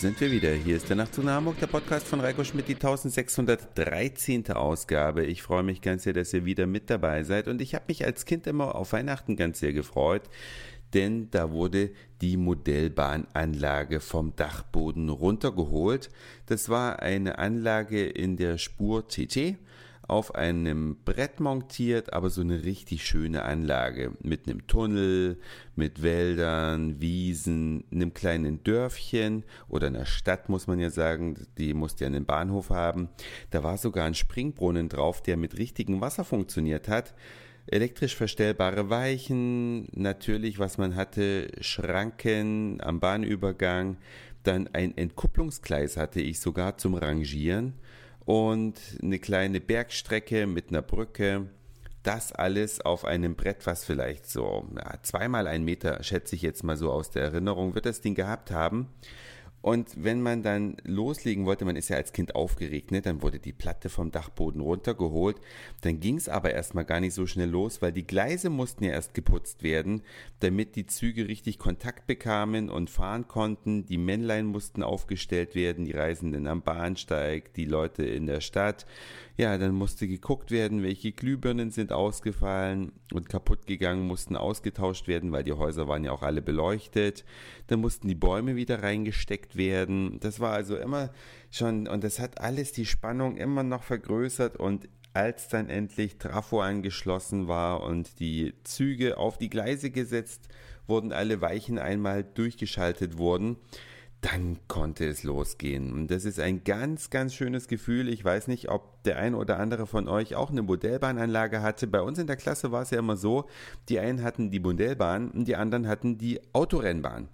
sind wir wieder. Hier ist der Nachtzug nach Hamburg, der Podcast von Reiko Schmidt, die 1613. Ausgabe. Ich freue mich ganz sehr, dass ihr wieder mit dabei seid. Und ich habe mich als Kind immer auf Weihnachten ganz sehr gefreut, denn da wurde die Modellbahnanlage vom Dachboden runtergeholt. Das war eine Anlage in der Spur TT auf einem Brett montiert, aber so eine richtig schöne Anlage mit einem Tunnel, mit Wäldern, Wiesen, einem kleinen Dörfchen oder einer Stadt, muss man ja sagen, die musste ja einen Bahnhof haben. Da war sogar ein Springbrunnen drauf, der mit richtigem Wasser funktioniert hat. Elektrisch verstellbare Weichen, natürlich, was man hatte, Schranken am Bahnübergang, dann ein Entkupplungsgleis hatte ich sogar zum Rangieren und eine kleine Bergstrecke mit einer Brücke. Das alles auf einem Brett, was vielleicht so ja, zweimal ein Meter, schätze ich jetzt mal so aus der Erinnerung, wird das Ding gehabt haben. Und wenn man dann loslegen wollte, man ist ja als Kind aufgeregt, ne? dann wurde die Platte vom Dachboden runtergeholt. Dann ging es aber erstmal gar nicht so schnell los, weil die Gleise mussten ja erst geputzt werden, damit die Züge richtig Kontakt bekamen und fahren konnten. Die Männlein mussten aufgestellt werden, die Reisenden am Bahnsteig, die Leute in der Stadt. Ja, dann musste geguckt werden, welche Glühbirnen sind ausgefallen und kaputt gegangen, mussten ausgetauscht werden, weil die Häuser waren ja auch alle beleuchtet. Dann mussten die Bäume wieder reingesteckt entdeckt werden. Das war also immer schon, und das hat alles die Spannung immer noch vergrößert und als dann endlich Trafo angeschlossen war und die Züge auf die Gleise gesetzt wurden, alle Weichen einmal durchgeschaltet wurden, dann konnte es losgehen. Und das ist ein ganz, ganz schönes Gefühl. Ich weiß nicht, ob der ein oder andere von euch auch eine Modellbahnanlage hatte. Bei uns in der Klasse war es ja immer so, die einen hatten die Modellbahn und die anderen hatten die Autorennbahn.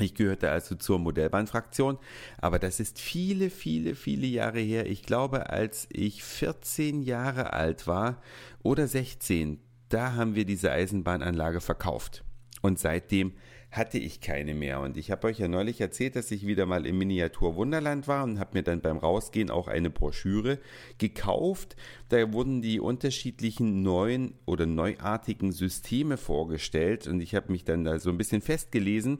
Ich gehörte also zur Modellbahnfraktion, aber das ist viele, viele, viele Jahre her. Ich glaube, als ich 14 Jahre alt war oder 16, da haben wir diese Eisenbahnanlage verkauft. Und seitdem hatte ich keine mehr. Und ich habe euch ja neulich erzählt, dass ich wieder mal im Miniatur Wunderland war und habe mir dann beim Rausgehen auch eine Broschüre gekauft. Da wurden die unterschiedlichen neuen oder neuartigen Systeme vorgestellt und ich habe mich dann da so ein bisschen festgelesen.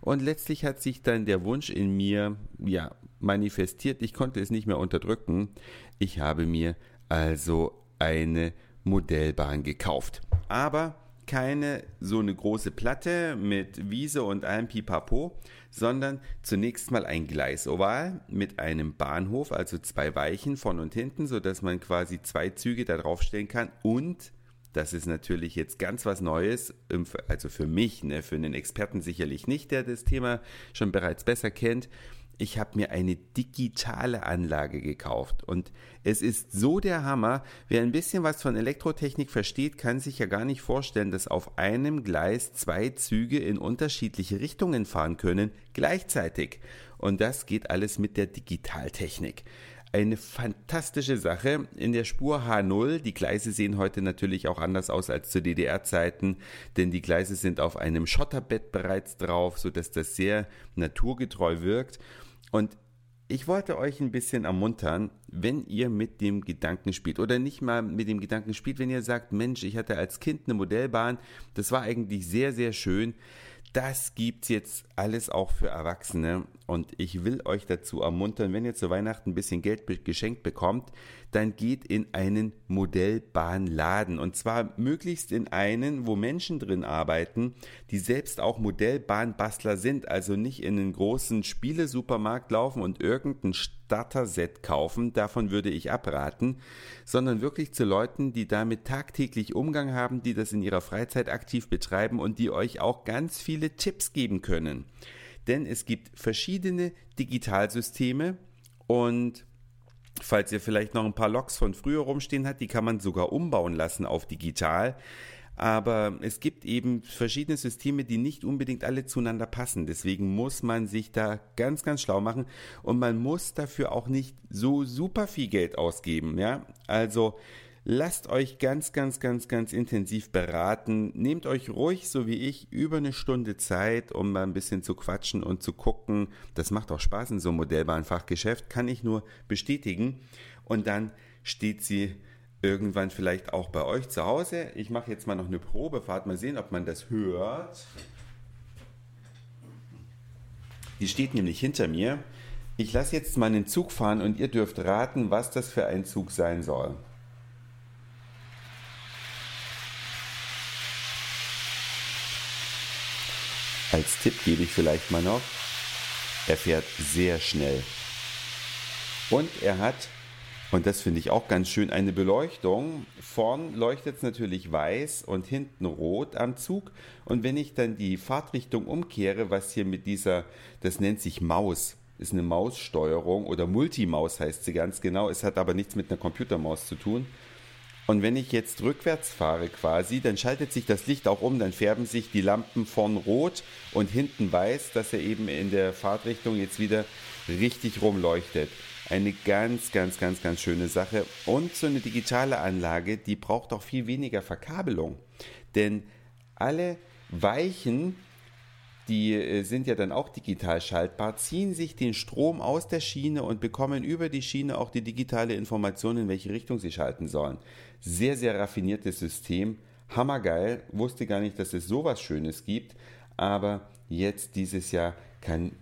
Und letztlich hat sich dann der Wunsch in mir, ja, manifestiert. Ich konnte es nicht mehr unterdrücken. Ich habe mir also eine Modellbahn gekauft. Aber keine so eine große Platte mit Wiese und allem Pipapo, sondern zunächst mal ein Gleisoval mit einem Bahnhof, also zwei Weichen von und hinten, so dass man quasi zwei Züge da draufstellen kann. Und das ist natürlich jetzt ganz was Neues, also für mich, ne, für einen Experten sicherlich nicht, der das Thema schon bereits besser kennt ich habe mir eine digitale Anlage gekauft und es ist so der Hammer. Wer ein bisschen was von Elektrotechnik versteht, kann sich ja gar nicht vorstellen, dass auf einem Gleis zwei Züge in unterschiedliche Richtungen fahren können gleichzeitig. Und das geht alles mit der Digitaltechnik. Eine fantastische Sache. In der Spur H0, die Gleise sehen heute natürlich auch anders aus als zu DDR-Zeiten, denn die Gleise sind auf einem Schotterbett bereits drauf, so dass das sehr naturgetreu wirkt. Und ich wollte euch ein bisschen ermuntern, wenn ihr mit dem Gedanken spielt oder nicht mal mit dem Gedanken spielt, wenn ihr sagt, Mensch, ich hatte als Kind eine Modellbahn, das war eigentlich sehr, sehr schön. Das gibt's jetzt alles auch für Erwachsene und ich will euch dazu ermuntern, wenn ihr zu Weihnachten ein bisschen Geld geschenkt bekommt, dann geht in einen Modellbahnladen und zwar möglichst in einen, wo Menschen drin arbeiten, die selbst auch Modellbahnbastler sind, also nicht in einen großen Spielesupermarkt laufen und irgendein Starter-Set kaufen, davon würde ich abraten, sondern wirklich zu Leuten, die damit tagtäglich Umgang haben, die das in ihrer Freizeit aktiv betreiben und die euch auch ganz viele Tipps geben können. Denn es gibt verschiedene Digitalsysteme und Falls ihr vielleicht noch ein paar Loks von früher rumstehen habt, die kann man sogar umbauen lassen auf digital. Aber es gibt eben verschiedene Systeme, die nicht unbedingt alle zueinander passen. Deswegen muss man sich da ganz, ganz schlau machen und man muss dafür auch nicht so super viel Geld ausgeben. Ja, also Lasst euch ganz, ganz, ganz, ganz intensiv beraten. Nehmt euch ruhig, so wie ich, über eine Stunde Zeit, um mal ein bisschen zu quatschen und zu gucken. Das macht auch Spaß in so einem Modellbahnfachgeschäft, kann ich nur bestätigen. Und dann steht sie irgendwann vielleicht auch bei euch zu Hause. Ich mache jetzt mal noch eine Probefahrt, mal sehen, ob man das hört. Die steht nämlich hinter mir. Ich lasse jetzt mal einen Zug fahren und ihr dürft raten, was das für ein Zug sein soll. Als Tipp gebe ich vielleicht mal noch, er fährt sehr schnell. Und er hat, und das finde ich auch ganz schön, eine Beleuchtung. Vorn leuchtet es natürlich weiß und hinten rot am Zug. Und wenn ich dann die Fahrtrichtung umkehre, was hier mit dieser, das nennt sich Maus, ist eine Maussteuerung oder Multimaus heißt sie ganz genau. Es hat aber nichts mit einer Computermaus zu tun. Und wenn ich jetzt rückwärts fahre quasi, dann schaltet sich das Licht auch um, dann färben sich die Lampen vorn rot und hinten weiß, dass er eben in der Fahrtrichtung jetzt wieder richtig rumleuchtet. Eine ganz, ganz, ganz, ganz schöne Sache. Und so eine digitale Anlage, die braucht auch viel weniger Verkabelung. Denn alle Weichen die äh, sind ja dann auch digital schaltbar, ziehen sich den Strom aus der Schiene und bekommen über die Schiene auch die digitale Information, in welche Richtung sie schalten sollen. Sehr, sehr raffiniertes System, hammergeil, wusste gar nicht, dass es sowas Schönes gibt, aber jetzt dieses Jahr kann,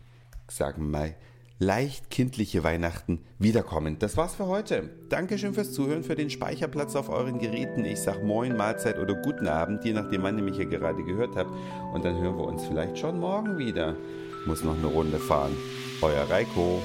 sagen wir mal, leicht kindliche Weihnachten wiederkommen. Das war's für heute. Dankeschön fürs Zuhören, für den Speicherplatz auf euren Geräten. Ich sag Moin, Mahlzeit oder guten Abend, je nachdem, wann ihr mich hier gerade gehört habt. Und dann hören wir uns vielleicht schon morgen wieder. Muss noch eine Runde fahren. Euer Reiko.